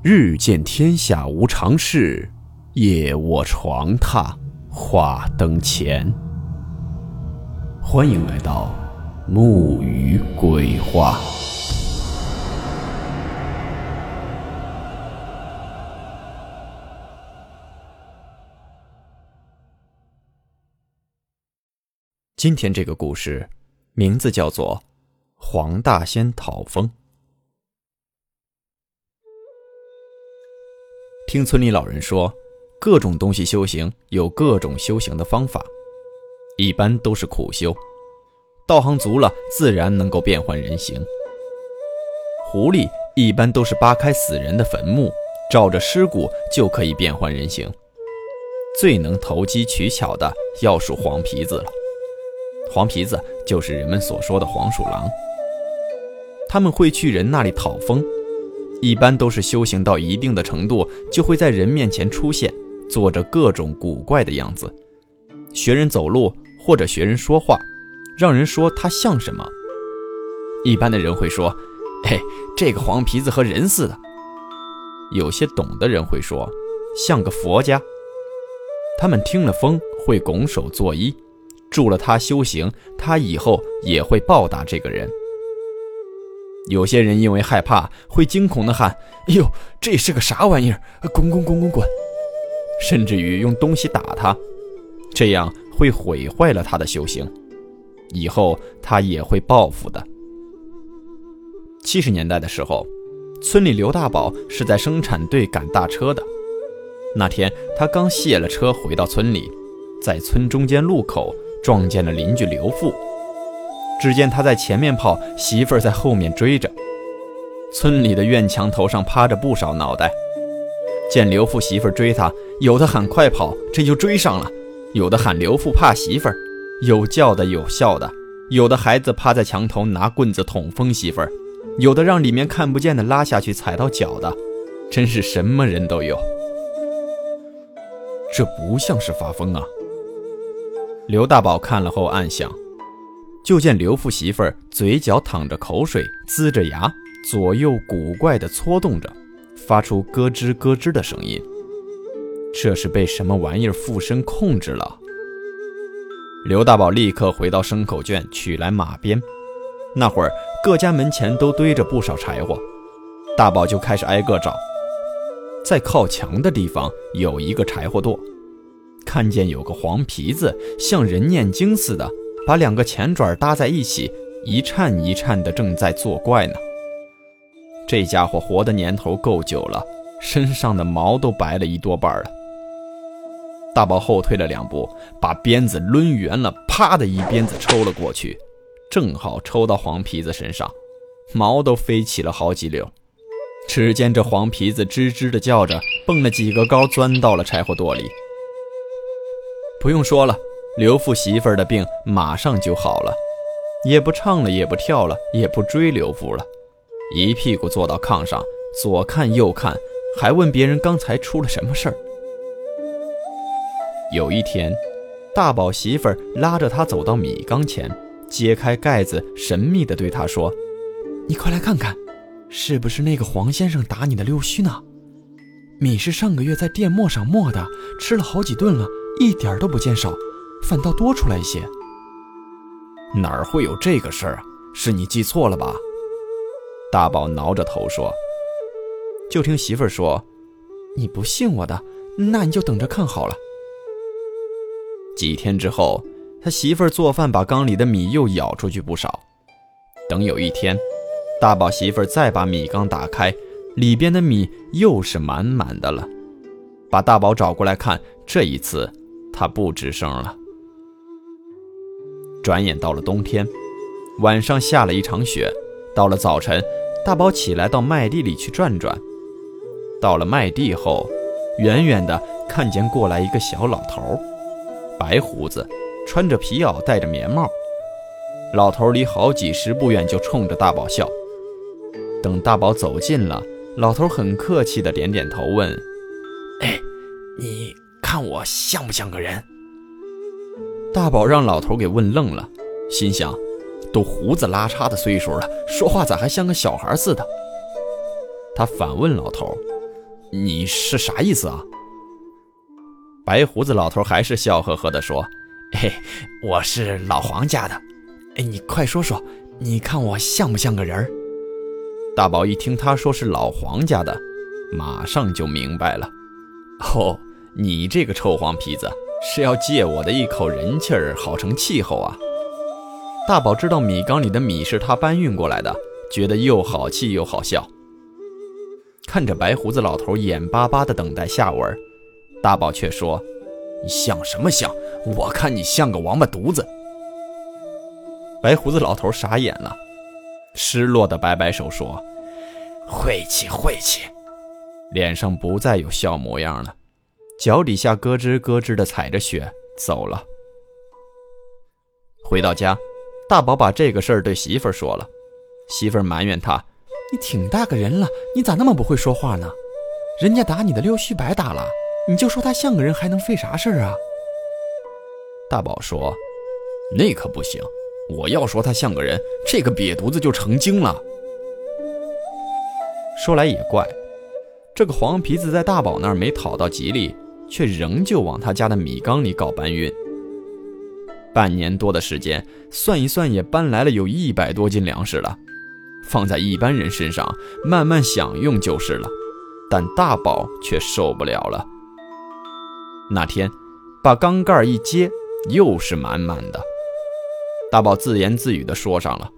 日见天下无常事，夜卧床榻话灯前。欢迎来到木鱼鬼话。今天这个故事名字叫做《黄大仙讨风》。听村里老人说，各种东西修行有各种修行的方法，一般都是苦修。道行足了，自然能够变换人形。狐狸一般都是扒开死人的坟墓，照着尸骨就可以变换人形。最能投机取巧的要数黄皮子了。黄皮子就是人们所说的黄鼠狼。他们会去人那里讨风。一般都是修行到一定的程度，就会在人面前出现，做着各种古怪的样子，学人走路或者学人说话，让人说他像什么。一般的人会说：“嘿，这个黄皮子和人似的。”有些懂的人会说：“像个佛家。”他们听了风会拱手作揖，助了他修行，他以后也会报答这个人。有些人因为害怕，会惊恐地喊：“哎呦，这是个啥玩意儿？滚滚滚滚滚！”甚至于用东西打他，这样会毁坏了他的修行，以后他也会报复的。七十年代的时候，村里刘大宝是在生产队赶大车的。那天他刚卸了车回到村里，在村中间路口撞见了邻居刘富。只见他在前面跑，媳妇儿在后面追着。村里的院墙头上趴着不少脑袋。见刘富媳妇儿追他，有的喊快跑，这就追上了；有的喊刘富怕媳妇儿，有叫的有笑的；有的孩子趴在墙头拿棍子捅疯媳妇儿，有的让里面看不见的拉下去踩到脚的，真是什么人都有。这不像是发疯啊！刘大宝看了后暗想。就见刘富媳妇儿嘴角淌着口水，呲着牙，左右古怪地搓动着，发出咯吱咯吱的声音。这是被什么玩意儿附身控制了？刘大宝立刻回到牲口圈，取来马鞭。那会儿各家门前都堆着不少柴火，大宝就开始挨个找。在靠墙的地方有一个柴火垛，看见有个黄皮子，像人念经似的。把两个前爪搭在一起，一颤一颤的，正在作怪呢。这家伙活的年头够久了，身上的毛都白了一多半了。大宝后退了两步，把鞭子抡圆了，啪的一鞭子抽了过去，正好抽到黄皮子身上，毛都飞起了好几绺。只见这黄皮子吱吱的叫着，蹦了几个高，钻到了柴火垛里。不用说了。刘富媳妇儿的病马上就好了，也不唱了，也不跳了，也不追刘富了，一屁股坐到炕上，左看右看，还问别人刚才出了什么事儿。有一天，大宝媳妇儿拉着他走到米缸前，揭开盖子，神秘地对他说：“你快来看看，是不是那个黄先生打你的溜须呢？米是上个月在电磨上磨的，吃了好几顿了，一点都不见少。”反倒多出来一些，哪儿会有这个事儿啊？是你记错了吧？大宝挠着头说。就听媳妇儿说：“你不信我的，那你就等着看好了。”几天之后，他媳妇儿做饭，把缸里的米又舀出去不少。等有一天，大宝媳妇儿再把米缸打开，里边的米又是满满的了。把大宝找过来看，这一次他不吱声了。转眼到了冬天，晚上下了一场雪。到了早晨，大宝起来到麦地里去转转。到了麦地后，远远的看见过来一个小老头，白胡子，穿着皮袄，戴着棉帽。老头离好几十步远，就冲着大宝笑。等大宝走近了，老头很客气的点点头，问：“哎，你看我像不像个人？”大宝让老头给问愣了，心想：都胡子拉碴的岁数了，说话咋还像个小孩似的？他反问老头：“你是啥意思啊？”白胡子老头还是笑呵呵地说：“嘿，我是老黄家的。哎，你快说说，你看我像不像个人？”大宝一听他说是老黄家的，马上就明白了。哦，你这个臭黄皮子是要借我的一口人气儿，好成气候啊！大宝知道米缸里的米是他搬运过来的，觉得又好气又好笑。看着白胡子老头眼巴巴地等待下文。大宝却说：“你像什么像？我看你像个王八犊子。”白胡子老头傻眼了，失落的摆摆手说：“晦气，晦气！”脸上不再有笑模样了，脚底下咯吱咯吱的踩着雪走了。回到家，大宝把这个事儿对媳妇儿说了，媳妇儿埋怨他：“你挺大个人了，你咋那么不会说话呢？人家打你的溜须白打了。”你就说他像个人，还能费啥事儿啊？大宝说：“那可不行，我要说他像个人，这个瘪犊子就成精了。”说来也怪，这个黄皮子在大宝那儿没讨到吉利，却仍旧往他家的米缸里搞搬运。半年多的时间，算一算也搬来了有一百多斤粮食了，放在一般人身上慢慢享用就是了，但大宝却受不了了。那天，把缸盖一揭，又是满满的。大宝自言自语地说上了：“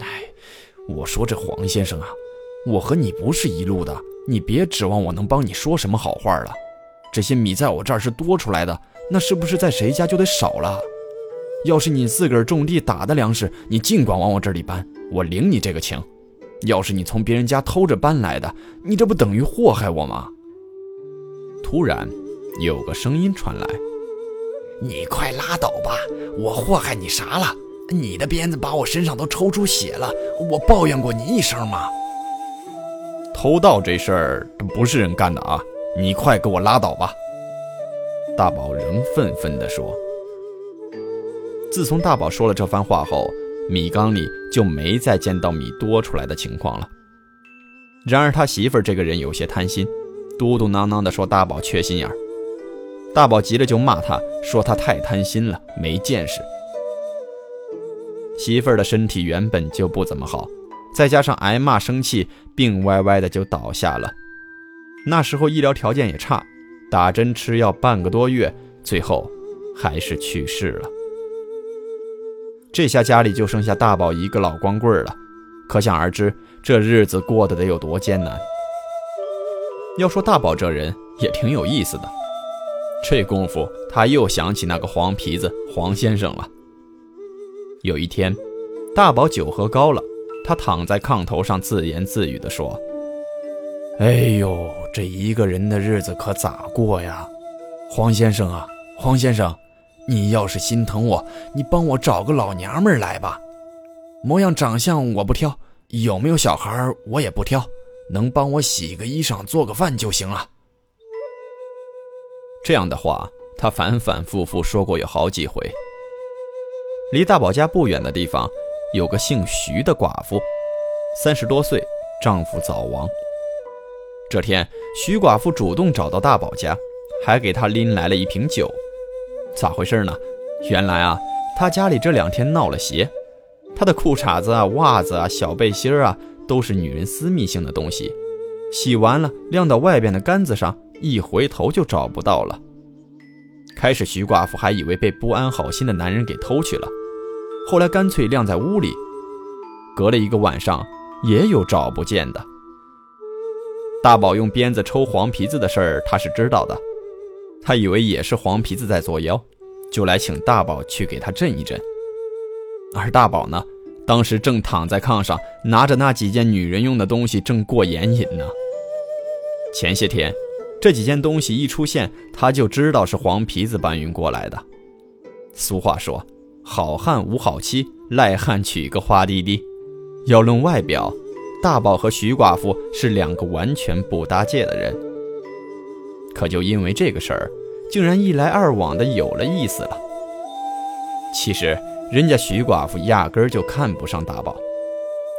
哎，我说这黄先生啊，我和你不是一路的，你别指望我能帮你说什么好话了。这些米在我这儿是多出来的，那是不是在谁家就得少了？要是你自个儿种地打的粮食，你尽管往我这里搬，我领你这个情。要是你从别人家偷着搬来的，你这不等于祸害我吗？”突然。有个声音传来：“你快拉倒吧！我祸害你啥了？你的鞭子把我身上都抽出血了，我抱怨过你一声吗？偷盗这事儿不是人干的啊！你快给我拉倒吧！”大宝仍愤愤地说。自从大宝说了这番话后，米缸里就没再见到米多出来的情况了。然而他媳妇儿这个人有些贪心，嘟嘟囔囔地说：“大宝缺心眼儿。”大宝急了，就骂他，说他太贪心了，没见识。媳妇儿的身体原本就不怎么好，再加上挨骂生气，病歪歪的就倒下了。那时候医疗条件也差，打针吃药半个多月，最后还是去世了。这下家里就剩下大宝一个老光棍了，可想而知，这日子过得得有多艰难。要说大宝这人也挺有意思的。这功夫，他又想起那个黄皮子黄先生了。有一天，大宝酒喝高了，他躺在炕头上自言自语地说：“哎呦，这一个人的日子可咋过呀？黄先生啊，黄先生，你要是心疼我，你帮我找个老娘们来吧，模样长相我不挑，有没有小孩我也不挑，能帮我洗个衣裳、做个饭就行了。”这样的话，他反反复复说过有好几回。离大宝家不远的地方，有个姓徐的寡妇，三十多岁，丈夫早亡。这天，徐寡妇主动找到大宝家，还给他拎来了一瓶酒。咋回事呢？原来啊，他家里这两天闹了邪，他的裤衩子啊、袜子啊、小背心啊，都是女人私密性的东西，洗完了晾到外边的杆子上。一回头就找不到了。开始徐寡妇还以为被不安好心的男人给偷去了，后来干脆晾在屋里。隔了一个晚上，也有找不见的。大宝用鞭子抽黄皮子的事儿，他是知道的。他以为也是黄皮子在作妖，就来请大宝去给他镇一镇。而大宝呢，当时正躺在炕上，拿着那几件女人用的东西，正过眼瘾呢。前些天。这几件东西一出现，他就知道是黄皮子搬运过来的。俗话说：“好汉无好妻，赖汉娶个花滴滴。”要论外表，大宝和徐寡妇是两个完全不搭界的人。可就因为这个事儿，竟然一来二往的有了意思了。其实人家徐寡妇压根儿就看不上大宝，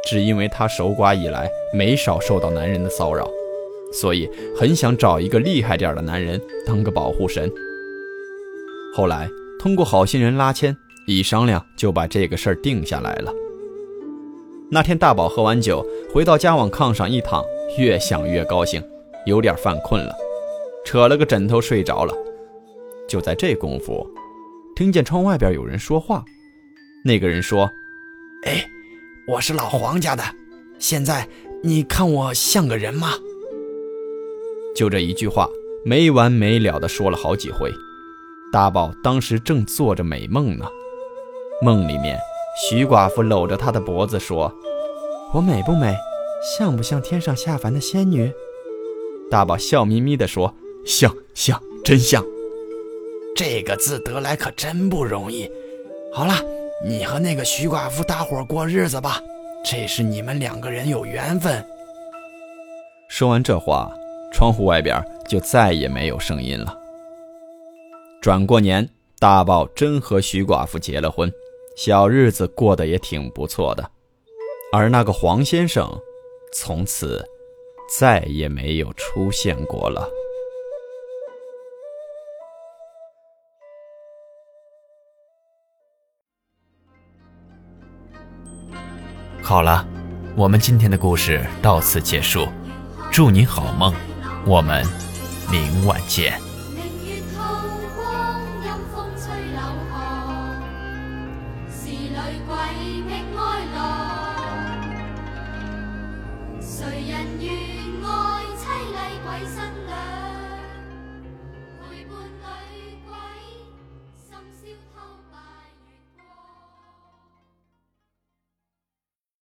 只因为他守寡以来没少受到男人的骚扰。所以很想找一个厉害点的男人当个保护神。后来通过好心人拉纤一商量，就把这个事儿定下来了。那天大宝喝完酒回到家，往炕上一躺，越想越高兴，有点犯困了，扯了个枕头睡着了。就在这功夫，听见窗外边有人说话。那个人说：“哎，我是老黄家的，现在你看我像个人吗？”就这一句话，没完没了的说了好几回。大宝当时正做着美梦呢，梦里面徐寡妇搂着他的脖子说：“我美不美？像不像天上下凡的仙女？”大宝笑眯眯地说：“像像，真像。”这个字得来可真不容易。好了，你和那个徐寡妇搭伙过日子吧，这是你们两个人有缘分。说完这话，窗户外边就再也没有声音了。转过年，大宝真和徐寡妇结了婚，小日子过得也挺不错的。而那个黄先生，从此再也没有出现过了。好了，我们今天的故事到此结束，祝您好梦，我们明晚见。谁人愿爱凄厉鬼新娘？